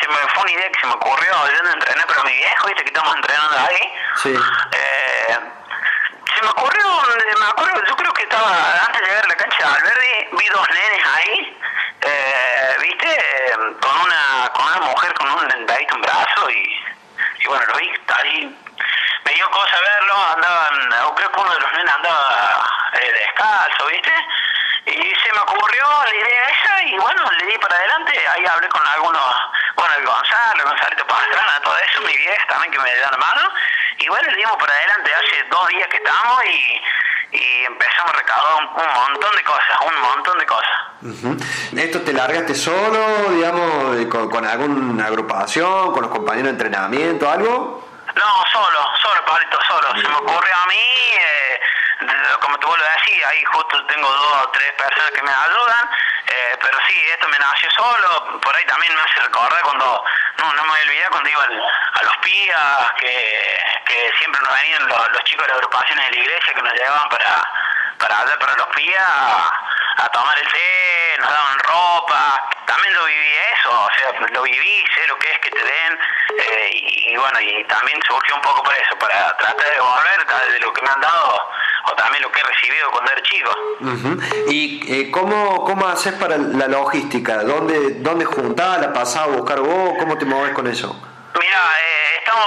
se me fue una idea que se me ocurrió yendo a entrenar, pero mi viejo, viste que estamos entrenando ahí. Sí. Eh, se me ocurrió, me acuerdo, yo creo que estaba antes de llegar a la cancha de Alberdi, vi dos nenes ahí, eh, viste, con una, con una mujer con un dentadito en brazo y, y bueno, lo vi ahí. Me dio cosa verlo, andaban, o creo que uno de los nenes andaba eh, descalzo, viste, y se me ocurrió la idea esa y bueno, le di para adelante, ahí hablé con algunos, bueno, el Gonzalo, Gonzalito Pastrana, todo eso, mi vieja también que me da la mano, y bueno, le dimos para adelante, hace dos días que estamos y, y empezamos a recaudar un, un montón de cosas, un montón de cosas. Ujú. ¿Esto te largaste solo, digamos, de- con, con alguna agrupación, con los compañeros de entrenamiento, algo? No, solo, solo, Pablito, solo. Se me ocurrió a mí, eh, como te vuelvo a decir, ahí justo tengo dos o tres personas que me ayudan, eh, pero sí, esto me nació solo, por ahí también me hace recordar cuando, no, no me voy a olvidar cuando iba al- a los pías, que, que siempre nos venían los, los chicos de las agrupaciones de la iglesia que nos llevaban para, para allá, para los pías, a, a tomar el té, nos daban ropa, también lo viví eso, o sea, lo viví, sé lo que es que te den, eh, y, y bueno, y también surgió un poco por eso, para tratar de devolver tal- de lo que me han dado, o también lo que he recibido cuando era chico. ¿Y eh, cómo, cómo haces para la logística? ¿Dónde, dónde juntás? ¿La pasás a buscar vos? ¿Cómo te moves con eso? Mira, eh, estamos,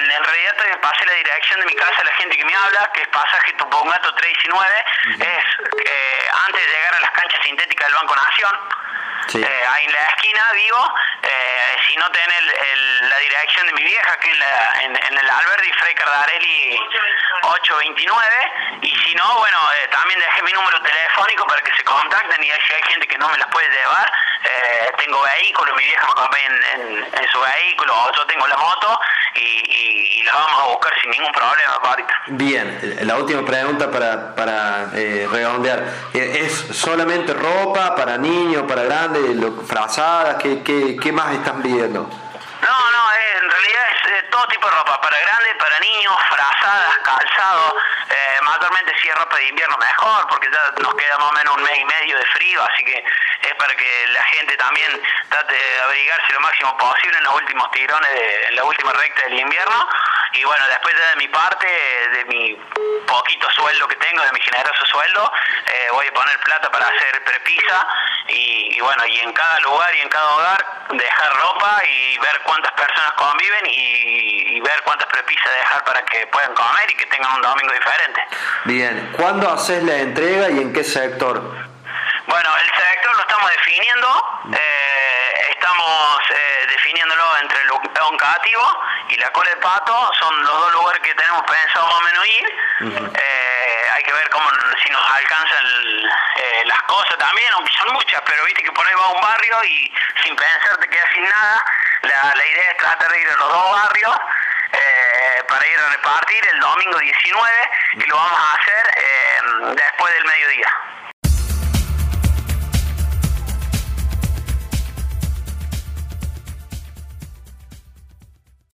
en realidad te pasé la dirección de mi casa a la gente que me habla, que es pasaje Tupungato 319, es eh, antes de llegar a las canchas sintéticas del Banco Nación. Sí. Eh, ahí en la esquina vivo, eh, si no tenés el- el- la dirección de mi vieja, que es la- en, en el Alberdi Frei Cardarelli 829, y si no, bueno, eh, también dejé mi número telefónico para que se contacten y si hay gente que no me las puede llevar, eh, tengo vehículo, mi vieja me acompaña en, en- en su vehículo, o yo tengo la moto y, y, y las vamos a buscar sin ningún problema, ahorita. Bien, la última pregunta para, para eh, redondear. Eh, ¿Es solamente ropa para niños, para grandes, frazadas? ¿Qué, qué, qué más están viendo? Todo tipo de ropa, para grandes, para niños, frazadas, calzado, eh, mayormente si es ropa de invierno mejor, porque ya nos queda más o menos un mes y medio de frío, así que es para que la gente también trate de abrigarse lo máximo posible en los últimos tirones, de, en la última recta del invierno, y bueno, después de mi parte, de mi poquito sueldo que tengo, de mi generoso sueldo, eh, voy a poner plata para hacer prepisa y, y bueno, y en cada lugar y en cada hogar dejar ropa y ver cuántas personas conviven y, y ver cuántas prepisas dejar para que puedan comer y que tengan un domingo diferente. Bien, ¿cuándo haces la entrega y en qué sector? Bueno, el sector lo estamos definiendo, eh, estamos eh, definiéndolo entre el León Cativo y la Cola de Pato, son los dos lugares que tenemos pensado más o menos ir. Eh, hay que ver cómo si nos alcanzan eh, las cosas también, aunque son muchas, pero viste que por ahí va a un barrio y sin pensar te quedas sin nada. La, la idea es tratar de ir a los dos barrios eh, para ir a repartir el domingo 19 y lo vamos a hacer eh, después del mediodía.